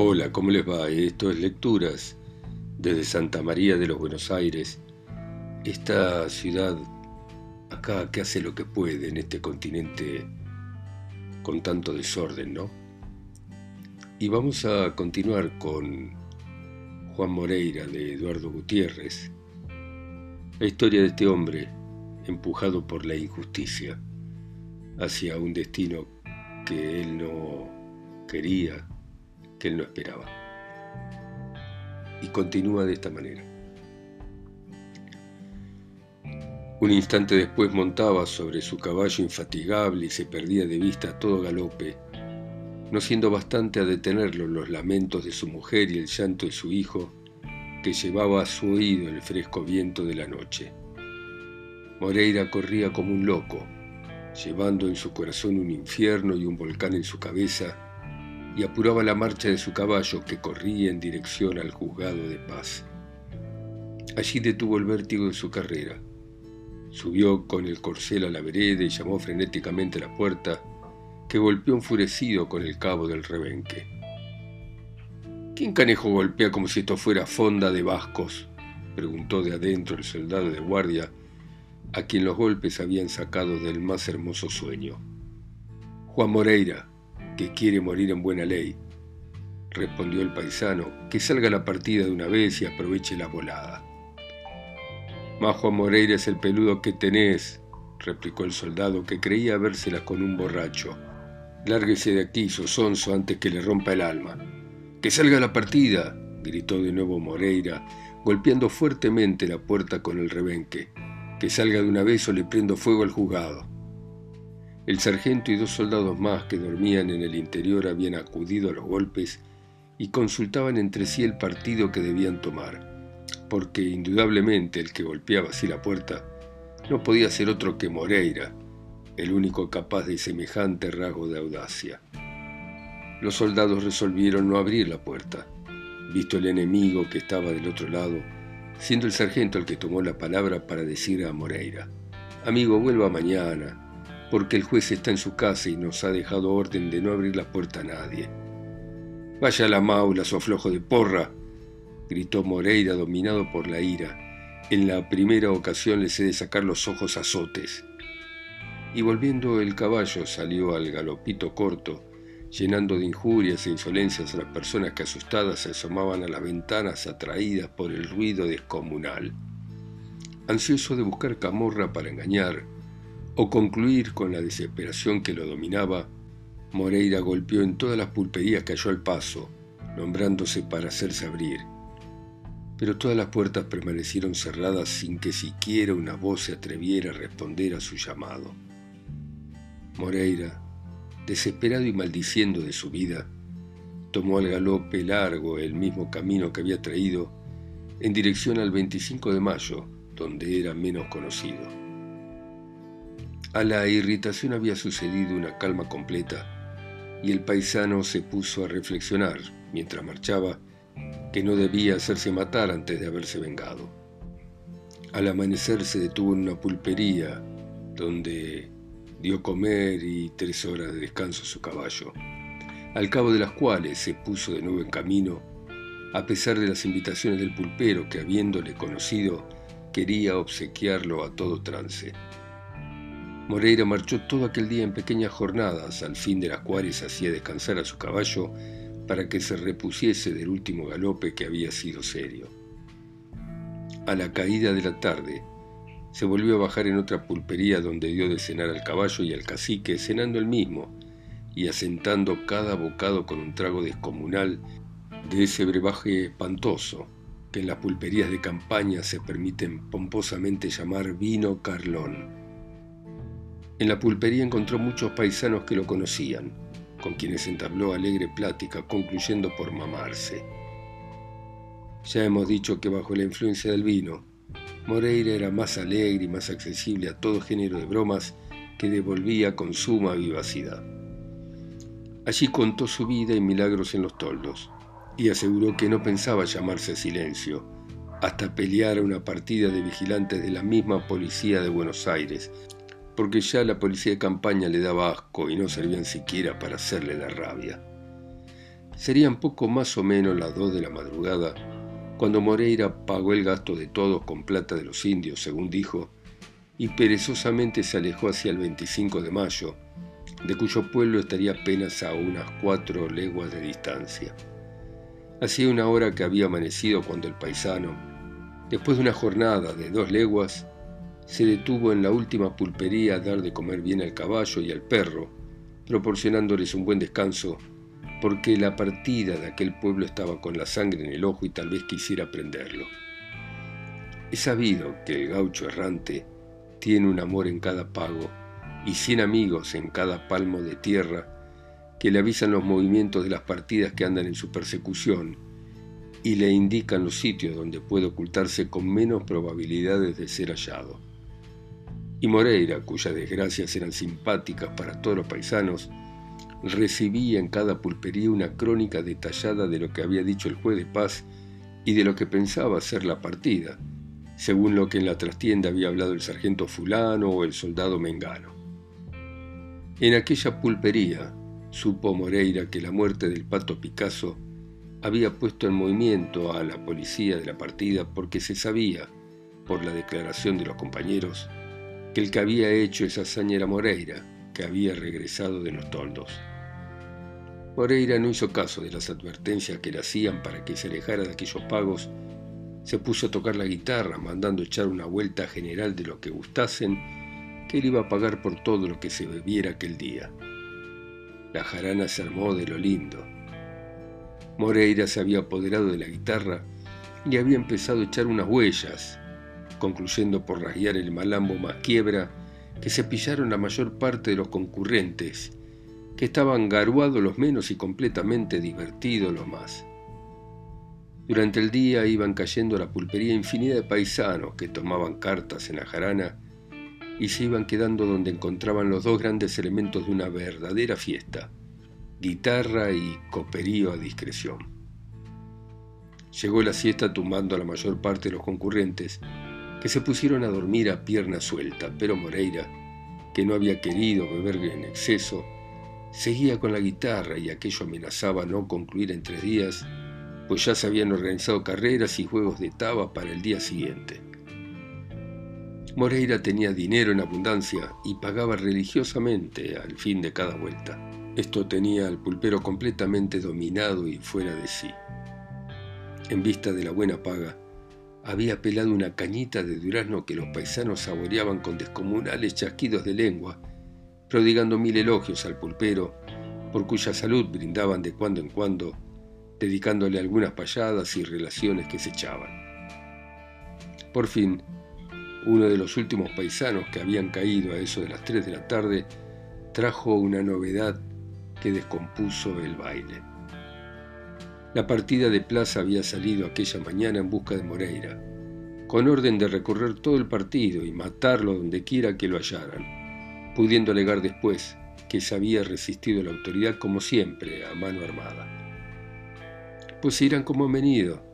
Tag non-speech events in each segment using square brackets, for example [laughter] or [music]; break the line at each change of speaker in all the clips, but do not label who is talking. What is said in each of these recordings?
Hola, ¿cómo les va? Esto es Lecturas desde Santa María de los Buenos Aires, esta ciudad acá que hace lo que puede en este continente con tanto desorden, ¿no? Y vamos a continuar con Juan Moreira de Eduardo Gutiérrez, la historia de este hombre empujado por la injusticia hacia un destino que él no quería, que él no esperaba. Y continúa de esta manera. Un instante después montaba sobre su caballo infatigable y se perdía de vista a todo galope, no siendo bastante a detenerlo los lamentos de su mujer y el llanto de su hijo, que llevaba a su oído el fresco viento de la noche. Moreira corría como un loco, llevando en su corazón un infierno y un volcán en su cabeza, y apuraba la marcha de su caballo que corría en dirección al juzgado de paz. Allí detuvo el vértigo de su carrera. Subió con el corcel a la vereda y llamó frenéticamente a la puerta, que golpeó enfurecido con el cabo del rebenque. ¿Quién canejo golpea como si esto fuera fonda de vascos? preguntó de adentro el soldado de guardia, a quien los golpes habían sacado del más hermoso sueño. Juan Moreira, que quiere morir en buena ley, respondió el paisano, que salga la partida de una vez y aproveche la volada. Juan Moreira es el peludo que tenés, replicó el soldado, que creía habérsela con un borracho. Lárguese de aquí, sosonso, antes que le rompa el alma. ¡Que salga la partida! gritó de nuevo Moreira, golpeando fuertemente la puerta con el rebenque. Que salga de una vez o le prendo fuego al juzgado. El sargento y dos soldados más que dormían en el interior habían acudido a los golpes y consultaban entre sí el partido que debían tomar, porque indudablemente el que golpeaba así la puerta no podía ser otro que Moreira, el único capaz de semejante rasgo de audacia. Los soldados resolvieron no abrir la puerta, visto el enemigo que estaba del otro lado, siendo el sargento el que tomó la palabra para decir a Moreira, Amigo, vuelva mañana, porque el juez está en su casa y nos ha dejado orden de no abrir la puerta a nadie. Vaya a la maula, flojo de porra, gritó Moreira dominado por la ira. En la primera ocasión le sé de sacar los ojos azotes y volviendo el caballo salió al galopito corto, llenando de injurias e insolencias a las personas que asustadas se asomaban a las ventanas atraídas por el ruido descomunal. Ansioso de buscar camorra para engañar o concluir con la desesperación que lo dominaba, Moreira golpeó en todas las pulperías que halló al paso, nombrándose para hacerse abrir. Pero todas las puertas permanecieron cerradas sin que siquiera una voz se atreviera a responder a su llamado. Moreira, desesperado y maldiciendo de su vida, tomó al galope largo el mismo camino que había traído en dirección al 25 de mayo, donde era menos conocido. A la irritación había sucedido una calma completa y el paisano se puso a reflexionar mientras marchaba que no debía hacerse matar antes de haberse vengado. Al amanecer se detuvo en una pulpería donde dio comer y tres horas de descanso a su caballo, al cabo de las cuales se puso de nuevo en camino, a pesar de las invitaciones del pulpero que, habiéndole conocido, quería obsequiarlo a todo trance. Moreira marchó todo aquel día en pequeñas jornadas, al fin de las cuales hacía descansar a su caballo para que se repusiese del último galope que había sido serio. A la caída de la tarde, se volvió a bajar en otra pulpería donde dio de cenar al caballo y al cacique, cenando el mismo y asentando cada bocado con un trago descomunal de ese brebaje espantoso que en las pulperías de campaña se permiten pomposamente llamar vino carlón. En la pulpería encontró muchos paisanos que lo conocían, con quienes entabló alegre plática, concluyendo por mamarse. Ya hemos dicho que bajo la influencia del vino, Moreira era más alegre y más accesible a todo género de bromas que devolvía con suma vivacidad. Allí contó su vida y milagros en los toldos, y aseguró que no pensaba llamarse a silencio, hasta pelear a una partida de vigilantes de la misma policía de Buenos Aires, porque ya la policía de campaña le daba asco y no servían siquiera para hacerle la rabia. Serían poco más o menos las dos de la madrugada cuando Moreira pagó el gasto de todos con plata de los indios, según dijo, y perezosamente se alejó hacia el 25 de mayo, de cuyo pueblo estaría apenas a unas cuatro leguas de distancia. Hacía una hora que había amanecido cuando el paisano, después de una jornada de dos leguas, se detuvo en la última pulpería a dar de comer bien al caballo y al perro, proporcionándoles un buen descanso, porque la partida de aquel pueblo estaba con la sangre en el ojo y tal vez quisiera prenderlo. Es sabido que el gaucho errante tiene un amor en cada pago y cien amigos en cada palmo de tierra que le avisan los movimientos de las partidas que andan en su persecución y le indican los sitios donde puede ocultarse con menos probabilidades de ser hallado. Y Moreira, cuyas desgracias eran simpáticas para todos los paisanos, recibía en cada pulpería una crónica detallada de lo que había dicho el juez de paz y de lo que pensaba ser la partida, según lo que en la trastienda había hablado el sargento fulano o el soldado mengano. En aquella pulpería supo Moreira que la muerte del pato Picasso había puesto en movimiento a la policía de la partida porque se sabía, por la declaración de los compañeros, que el que había hecho esa hazaña era Moreira, que había regresado de los toldos. Moreira no hizo caso de las advertencias que le hacían para que se alejara de aquellos pagos se puso a tocar la guitarra, mandando echar una vuelta general de lo que gustasen, que él iba a pagar por todo lo que se bebiera aquel día. La jarana se armó de lo lindo. Moreira se había apoderado de la guitarra y había empezado a echar unas huellas, concluyendo por rasguear el malambo más quiebra que se pillaron la mayor parte de los concurrentes, que estaban garuados los menos y completamente divertidos los más. Durante el día iban cayendo a la pulpería infinidad de paisanos que tomaban cartas en la jarana y se iban quedando donde encontraban los dos grandes elementos de una verdadera fiesta, guitarra y coperío a discreción. Llegó la siesta tumbando a la mayor parte de los concurrentes, que se pusieron a dormir a pierna suelta, pero Moreira, que no había querido beber en exceso, seguía con la guitarra y aquello amenazaba no concluir en tres días pues ya se habían organizado carreras y juegos de taba para el día siguiente. Moreira tenía dinero en abundancia y pagaba religiosamente al fin de cada vuelta. Esto tenía al pulpero completamente dominado y fuera de sí. En vista de la buena paga, había pelado una cañita de durazno que los paisanos saboreaban con descomunales chasquidos de lengua, prodigando mil elogios al pulpero, por cuya salud brindaban de cuando en cuando dedicándole algunas payadas y relaciones que se echaban. Por fin, uno de los últimos paisanos que habían caído a eso de las 3 de la tarde trajo una novedad que descompuso el baile. La partida de plaza había salido aquella mañana en busca de Moreira, con orden de recorrer todo el partido y matarlo donde quiera que lo hallaran, pudiendo alegar después que se había resistido la autoridad como siempre a mano armada. Pues irán como han venido,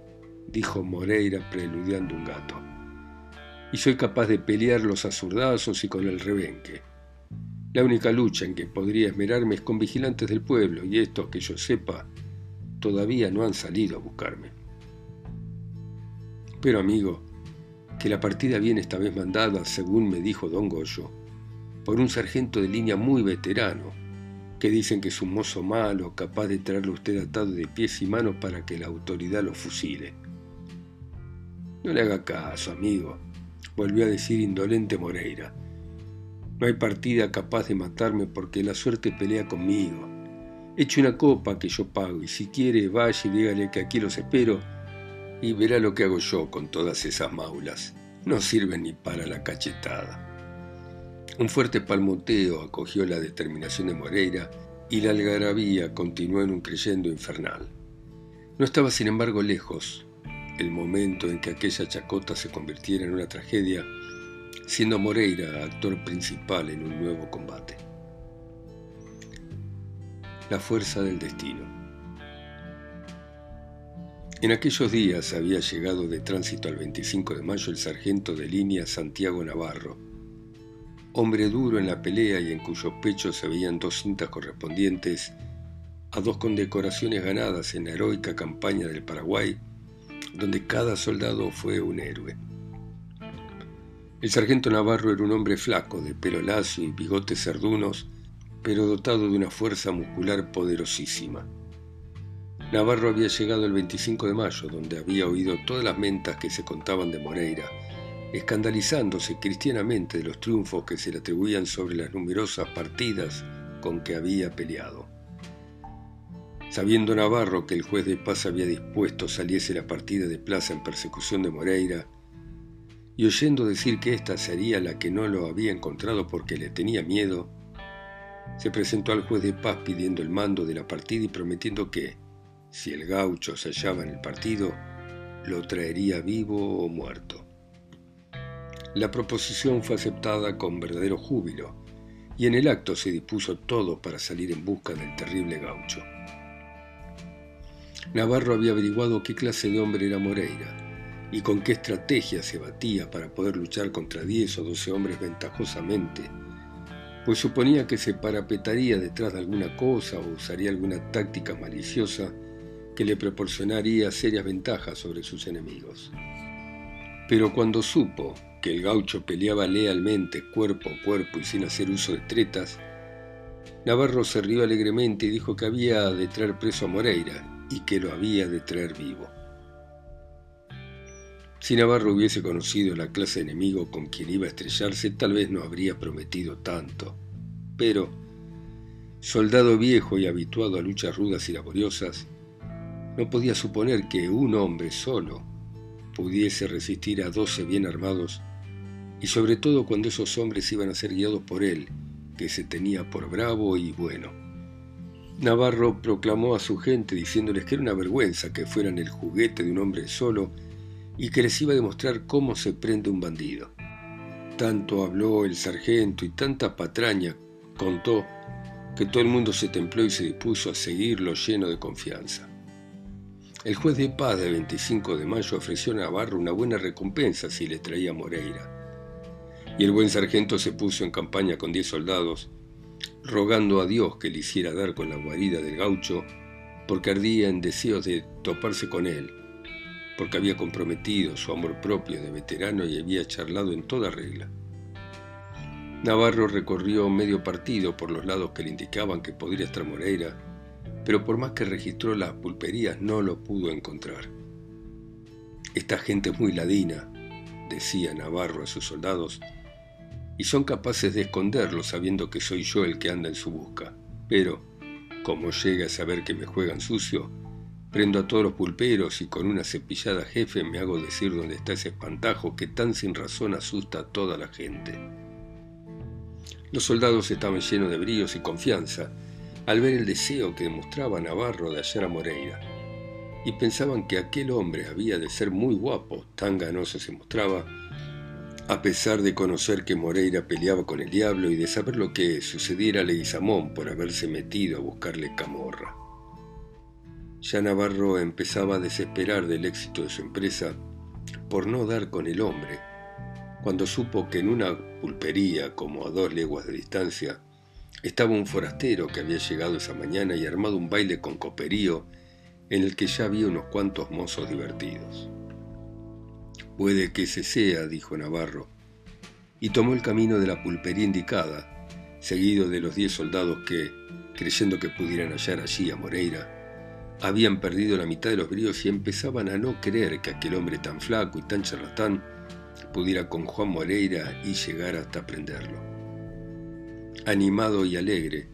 dijo Moreira preludiando un gato. Y soy capaz de pelearlos a zurdazos y con el rebenque. La única lucha en que podría esmerarme es con vigilantes del pueblo, y estos, que yo sepa, todavía no han salido a buscarme. Pero amigo, que la partida viene esta vez mandada, según me dijo don Goyo, por un sargento de línea muy veterano, que dicen que es un mozo malo, capaz de traerlo usted atado de pies y manos para que la autoridad lo fusile. No le haga caso, amigo, volvió a decir indolente Moreira. No hay partida capaz de matarme porque la suerte pelea conmigo. Eche una copa que yo pago y si quiere vaya y dígale que aquí los espero y verá lo que hago yo con todas esas maulas. No sirven ni para la cachetada. Un fuerte palmoteo acogió la determinación de Moreira y la algarabía continuó en un creyendo infernal. No estaba, sin embargo, lejos el momento en que aquella chacota se convirtiera en una tragedia, siendo Moreira actor principal en un nuevo combate. La fuerza del destino. En aquellos días había llegado de tránsito al 25 de mayo el sargento de línea Santiago Navarro, hombre duro en la pelea y en cuyo pecho se veían dos cintas correspondientes a dos condecoraciones ganadas en la heroica campaña del Paraguay, donde cada soldado fue un héroe. El sargento Navarro era un hombre flaco, de pelo lacio y bigotes cerdunos, pero dotado de una fuerza muscular poderosísima. Navarro había llegado el 25 de mayo, donde había oído todas las mentas que se contaban de Moreira, escandalizándose cristianamente de los triunfos que se le atribuían sobre las numerosas partidas con que había peleado. Sabiendo Navarro que el juez de paz había dispuesto saliese la partida de plaza en persecución de Moreira, y oyendo decir que ésta sería la que no lo había encontrado porque le tenía miedo, se presentó al juez de paz pidiendo el mando de la partida y prometiendo que, si el gaucho se hallaba en el partido, lo traería vivo o muerto. La proposición fue aceptada con verdadero júbilo, y en el acto se dispuso todo para salir en busca del terrible gaucho. Navarro había averiguado qué clase de hombre era Moreira y con qué estrategia se batía para poder luchar contra diez o doce hombres ventajosamente, pues suponía que se parapetaría detrás de alguna cosa o usaría alguna táctica maliciosa que le proporcionaría serias ventajas sobre sus enemigos. Pero cuando supo que el gaucho peleaba lealmente cuerpo a cuerpo y sin hacer uso de tretas, Navarro se rió alegremente y dijo que había de traer preso a Moreira y que lo había de traer vivo. Si Navarro hubiese conocido la clase enemigo con quien iba a estrellarse, tal vez no habría prometido tanto. Pero, soldado viejo y habituado a luchas rudas y laboriosas, no podía suponer que un hombre solo pudiese resistir a doce bien armados, y sobre todo cuando esos hombres iban a ser guiados por él, que se tenía por bravo y bueno. Navarro proclamó a su gente diciéndoles que era una vergüenza que fueran el juguete de un hombre solo y que les iba a demostrar cómo se prende un bandido. Tanto habló el sargento y tanta patraña contó que todo el mundo se templó y se dispuso a seguirlo lleno de confianza. El juez de paz de 25 de mayo ofreció a Navarro una buena recompensa si le traía Moreira. Y el buen sargento se puso en campaña con diez soldados, rogando a Dios que le hiciera dar con la guarida del gaucho, porque ardía en deseos de toparse con él, porque había comprometido su amor propio de veterano y había charlado en toda regla. Navarro recorrió medio partido por los lados que le indicaban que podría estar Moreira, pero por más que registró las pulperías no lo pudo encontrar. Esta gente es muy ladina, decía Navarro a sus soldados, y son capaces de esconderlo sabiendo que soy yo el que anda en su busca. Pero, como llega a saber que me juegan sucio, Prendo a todos los pulperos y con una cepillada jefe me hago decir dónde está ese espantajo que tan sin razón asusta a toda la gente. Los soldados estaban llenos de bríos y confianza al ver el deseo que demostraba Navarro de hallar a Moreira, y pensaban que aquel hombre había de ser muy guapo, tan ganoso se mostraba, a pesar de conocer que Moreira peleaba con el diablo y de saber lo que sucediera a Leguizamón por haberse metido a buscarle camorra. Ya Navarro empezaba a desesperar del éxito de su empresa por no dar con el hombre, cuando supo que en una pulpería como a dos leguas de distancia estaba un forastero que había llegado esa mañana y armado un baile con coperío en el que ya había unos cuantos mozos divertidos. Puede que ese sea, dijo Navarro, y tomó el camino de la pulpería indicada, seguido de los diez soldados que, creyendo que pudieran hallar allí a Moreira, habían perdido la mitad de los bríos y empezaban a no creer que aquel hombre tan flaco y tan charlatán pudiera con Juan Moreira y llegar hasta prenderlo. Animado y alegre,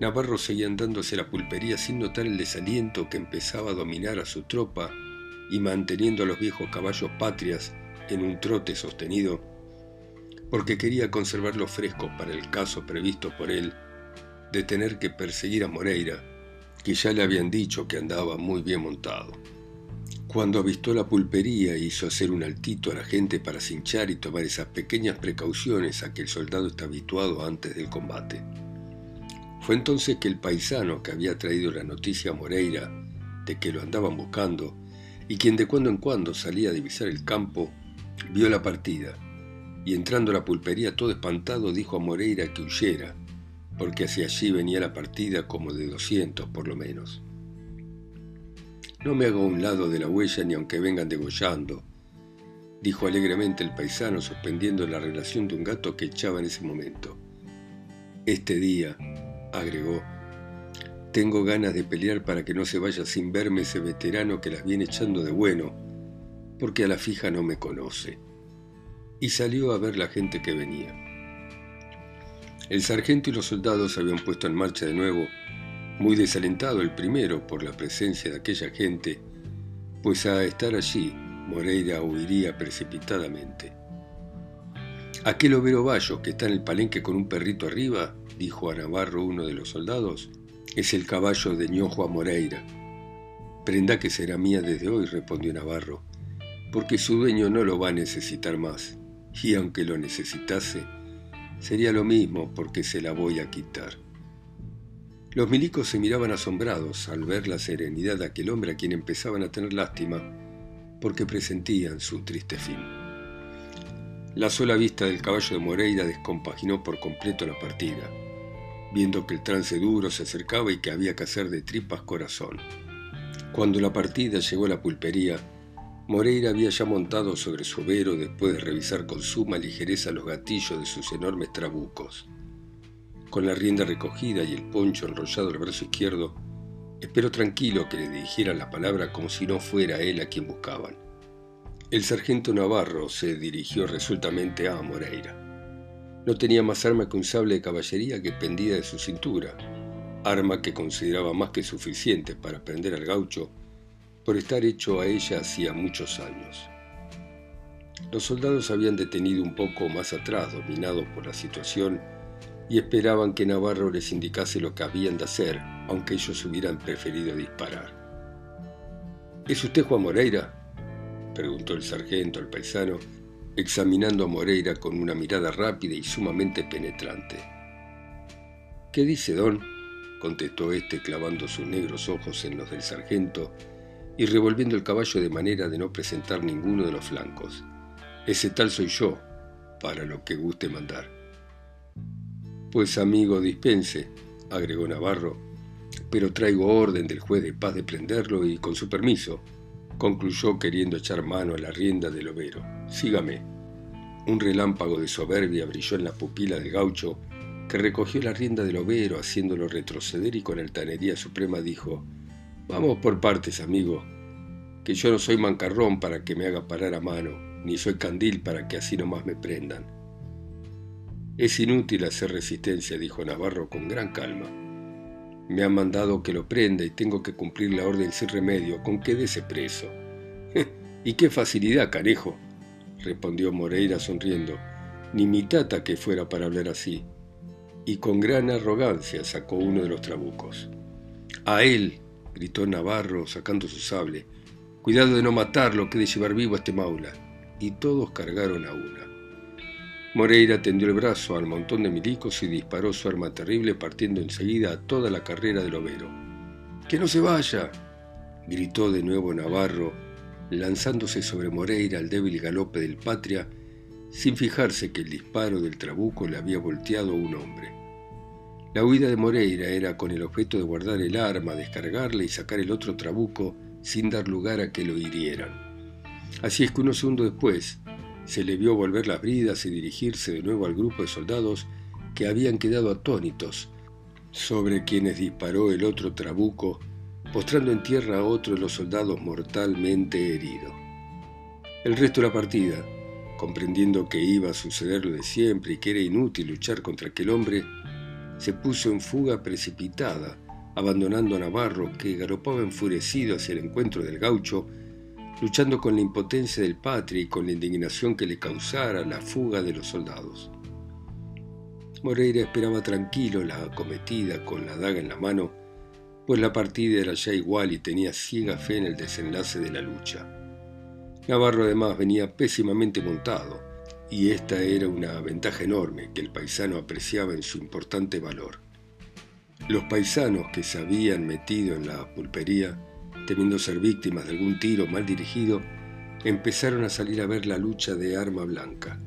Navarro seguía andándose la pulpería sin notar el desaliento que empezaba a dominar a su tropa y manteniendo a los viejos caballos patrias en un trote sostenido, porque quería conservarlos frescos para el caso previsto por él de tener que perseguir a Moreira que ya le habían dicho que andaba muy bien montado. Cuando avistó la pulpería hizo hacer un altito a la gente para cinchar y tomar esas pequeñas precauciones a que el soldado está habituado antes del combate. Fue entonces que el paisano que había traído la noticia a Moreira de que lo andaban buscando y quien de cuando en cuando salía a divisar el campo, vio la partida y entrando a la pulpería todo espantado dijo a Moreira que huyera, porque hacia allí venía la partida como de doscientos por lo menos. No me hago a un lado de la huella ni aunque vengan degollando, dijo alegremente el paisano suspendiendo la relación de un gato que echaba en ese momento. Este día, agregó, tengo ganas de pelear para que no se vaya sin verme ese veterano que las viene echando de bueno, porque a la fija no me conoce. Y salió a ver la gente que venía. El sargento y los soldados se habían puesto en marcha de nuevo, muy desalentado el primero por la presencia de aquella gente, pues a estar allí Moreira huiría precipitadamente. Aquel overo Bayo que está en el palenque con un perrito arriba, dijo a Navarro uno de los soldados, es el caballo de Ñojo a Moreira. Prenda que será mía desde hoy, respondió Navarro, porque su dueño no lo va a necesitar más, y aunque lo necesitase, sería lo mismo porque se la voy a quitar. Los milicos se miraban asombrados al ver la serenidad de aquel hombre a quien empezaban a tener lástima, porque presentían su triste fin. La sola vista del caballo de Moreira descompaginó por completo la partida, viendo que el trance duro se acercaba y que había que hacer de tripas corazón. Cuando la partida llegó a la pulpería, Moreira había ya montado sobre su overo después de revisar con suma ligereza los gatillos de sus enormes trabucos. Con la rienda recogida y el poncho enrollado al brazo izquierdo, esperó tranquilo que le dijeran la palabra como si no fuera él a quien buscaban. El sargento Navarro se dirigió resueltamente a Moreira. No tenía más arma que un sable de caballería que pendía de su cintura, arma que consideraba más que suficiente para prender al gaucho por estar hecho a ella hacía muchos años. Los soldados habían detenido un poco más atrás, dominados por la situación, y esperaban que Navarro les indicase lo que habían de hacer, aunque ellos hubieran preferido disparar. ¿Es usted Juan Moreira? preguntó el sargento al paisano, examinando a Moreira con una mirada rápida y sumamente penetrante. ¿Qué dice, don? contestó éste clavando sus negros ojos en los del sargento y revolviendo el caballo de manera de no presentar ninguno de los flancos. Ese tal soy yo, para lo que guste mandar. Pues amigo, dispense, agregó Navarro, pero traigo orden del juez de paz de prenderlo y con su permiso, concluyó queriendo echar mano a la rienda del overo. Sígame. Un relámpago de soberbia brilló en la pupila del gaucho, que recogió la rienda del overo haciéndolo retroceder y con altanería suprema dijo, Vamos por partes, amigo, que yo no soy mancarrón para que me haga parar a mano, ni soy candil para que así nomás me prendan. Es inútil hacer resistencia, dijo Navarro con gran calma. Me han mandado que lo prenda y tengo que cumplir la orden sin remedio, con que ese preso. [laughs] y qué facilidad, carejo, respondió Moreira sonriendo. Ni mi tata que fuera para hablar así. Y con gran arrogancia sacó uno de los trabucos. A él, gritó Navarro sacando su sable. Cuidado de no matarlo, que de llevar vivo a este maula. Y todos cargaron a una. Moreira tendió el brazo al montón de milicos y disparó su arma terrible partiendo enseguida a toda la carrera del overo. ¡Que no se vaya! gritó de nuevo Navarro, lanzándose sobre Moreira al débil galope del patria, sin fijarse que el disparo del trabuco le había volteado a un hombre. La huida de Moreira era con el objeto de guardar el arma, descargarla y sacar el otro trabuco sin dar lugar a que lo hirieran. Así es que unos segundos después, se le vio volver las bridas y dirigirse de nuevo al grupo de soldados que habían quedado atónitos, sobre quienes disparó el otro trabuco, postrando en tierra a otro de los soldados mortalmente herido. El resto de la partida, comprendiendo que iba a suceder lo de siempre y que era inútil luchar contra aquel hombre, se puso en fuga precipitada, abandonando a Navarro, que galopaba enfurecido hacia el encuentro del gaucho, luchando con la impotencia del patria y con la indignación que le causara la fuga de los soldados. Moreira esperaba tranquilo la acometida con la daga en la mano, pues la partida era ya igual y tenía ciega fe en el desenlace de la lucha. Navarro además venía pésimamente montado, y esta era una ventaja enorme que el paisano apreciaba en su importante valor. Los paisanos que se habían metido en la pulpería temiendo ser víctimas de algún tiro mal dirigido, empezaron a salir a ver la lucha de arma blanca.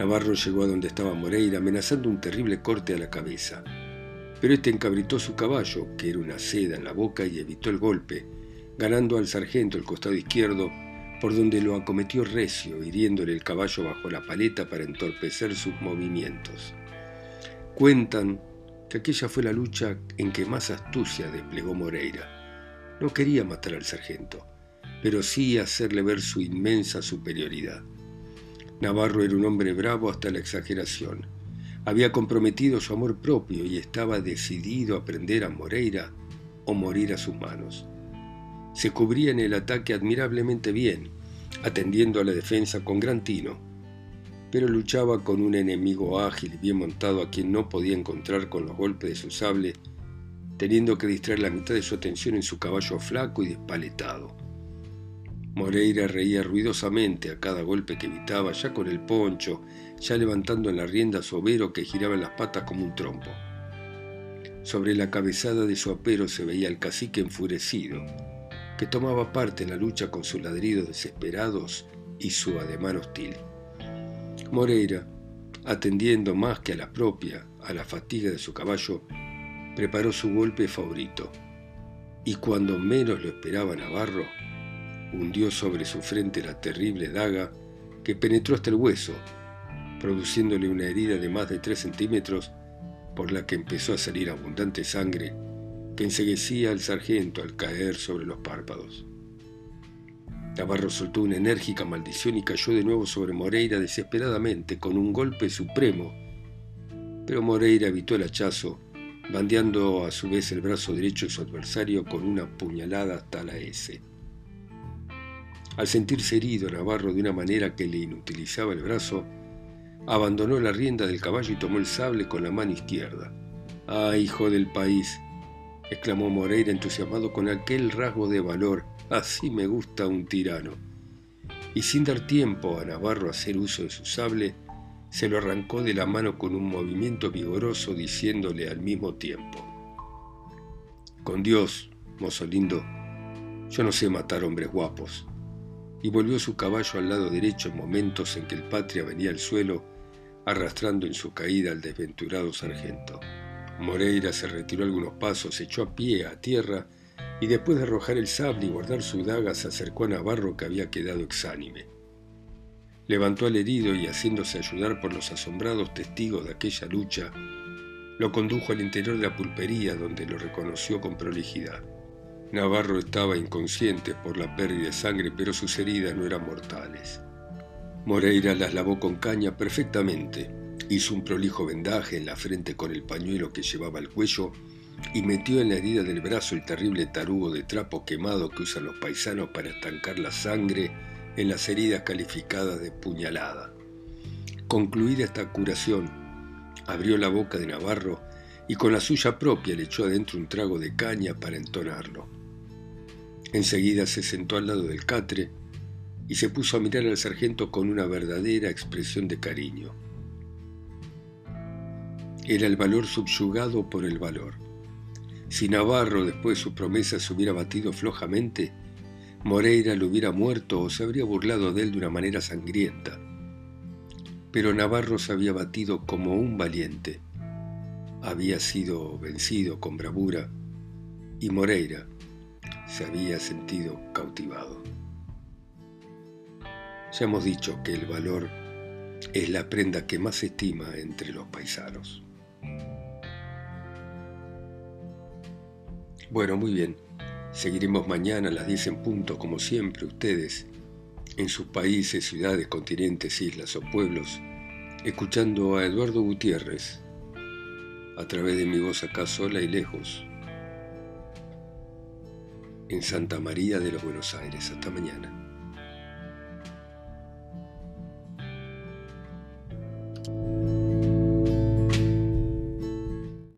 Navarro llegó a donde estaba Moreira, amenazando un terrible corte a la cabeza. Pero este encabritó su caballo, que era una seda en la boca, y evitó el golpe, ganando al sargento el costado izquierdo, por donde lo acometió recio, hiriéndole el caballo bajo la paleta para entorpecer sus movimientos. Cuentan que aquella fue la lucha en que más astucia desplegó Moreira. No quería matar al sargento, pero sí hacerle ver su inmensa superioridad. Navarro era un hombre bravo hasta la exageración. Había comprometido su amor propio y estaba decidido a aprender a Moreira o morir a sus manos. Se cubría en el ataque admirablemente bien, atendiendo a la defensa con gran tino, pero luchaba con un enemigo ágil y bien montado a quien no podía encontrar con los golpes de su sable, teniendo que distraer la mitad de su atención en su caballo flaco y despaletado. Moreira reía ruidosamente a cada golpe que evitaba, ya con el poncho, ya levantando en la rienda su overo que giraba en las patas como un trompo. Sobre la cabezada de su apero se veía el cacique enfurecido, que tomaba parte en la lucha con sus ladridos desesperados y su ademán hostil. Moreira, atendiendo más que a la propia, a la fatiga de su caballo, preparó su golpe favorito, y cuando menos lo esperaba Navarro, hundió sobre su frente la terrible daga que penetró hasta el hueso, produciéndole una herida de más de tres centímetros por la que empezó a salir abundante sangre que enseguecía al sargento al caer sobre los párpados. Navarro soltó una enérgica maldición y cayó de nuevo sobre Moreira desesperadamente con un golpe supremo, pero Moreira evitó el hachazo, bandeando a su vez el brazo derecho de su adversario con una puñalada hasta la S. Al sentirse herido Navarro de una manera que le inutilizaba el brazo, abandonó la rienda del caballo y tomó el sable con la mano izquierda. ¡Ah, hijo del país! Exclamó Moreira entusiasmado con aquel rasgo de valor. Así me gusta un tirano. Y sin dar tiempo a Navarro a hacer uso de su sable, se lo arrancó de la mano con un movimiento vigoroso diciéndole al mismo tiempo. Con Dios, mozo lindo, yo no sé matar hombres guapos, y volvió su caballo al lado derecho en momentos en que el patria venía al suelo, arrastrando en su caída al desventurado sargento. Moreira se retiró algunos pasos, echó a pie a tierra y después de arrojar el sable y guardar su daga se acercó a Navarro que había quedado exánime. Levantó al herido y haciéndose ayudar por los asombrados testigos de aquella lucha, lo condujo al interior de la pulpería donde lo reconoció con prolijidad. Navarro estaba inconsciente por la pérdida de sangre, pero sus heridas no eran mortales. Moreira las lavó con caña perfectamente, hizo un prolijo vendaje en la frente con el pañuelo que llevaba al cuello y metió en la herida del brazo el terrible tarugo de trapo quemado que usan los paisanos para estancar la sangre en las heridas calificadas de puñalada. Concluida esta curación, abrió la boca de Navarro y con la suya propia le echó adentro un trago de caña para entonarlo. Enseguida se sentó al lado del catre y se puso a mirar al sargento con una verdadera expresión de cariño. Era el valor subyugado por el valor. Si Navarro después de su promesa se hubiera batido flojamente, Moreira lo hubiera muerto o se habría burlado de él de una manera sangrienta. Pero Navarro se había batido como un valiente. Había sido vencido con bravura y Moreira, se había sentido cautivado. Ya hemos dicho que el valor es la prenda que más estima entre los paisanos. Bueno, muy bien. Seguiremos mañana a las 10 en punto, como siempre, ustedes, en sus países, ciudades, continentes, islas o pueblos, escuchando a Eduardo Gutiérrez a través de mi voz acá sola y lejos en Santa María de los Buenos Aires. Hasta mañana.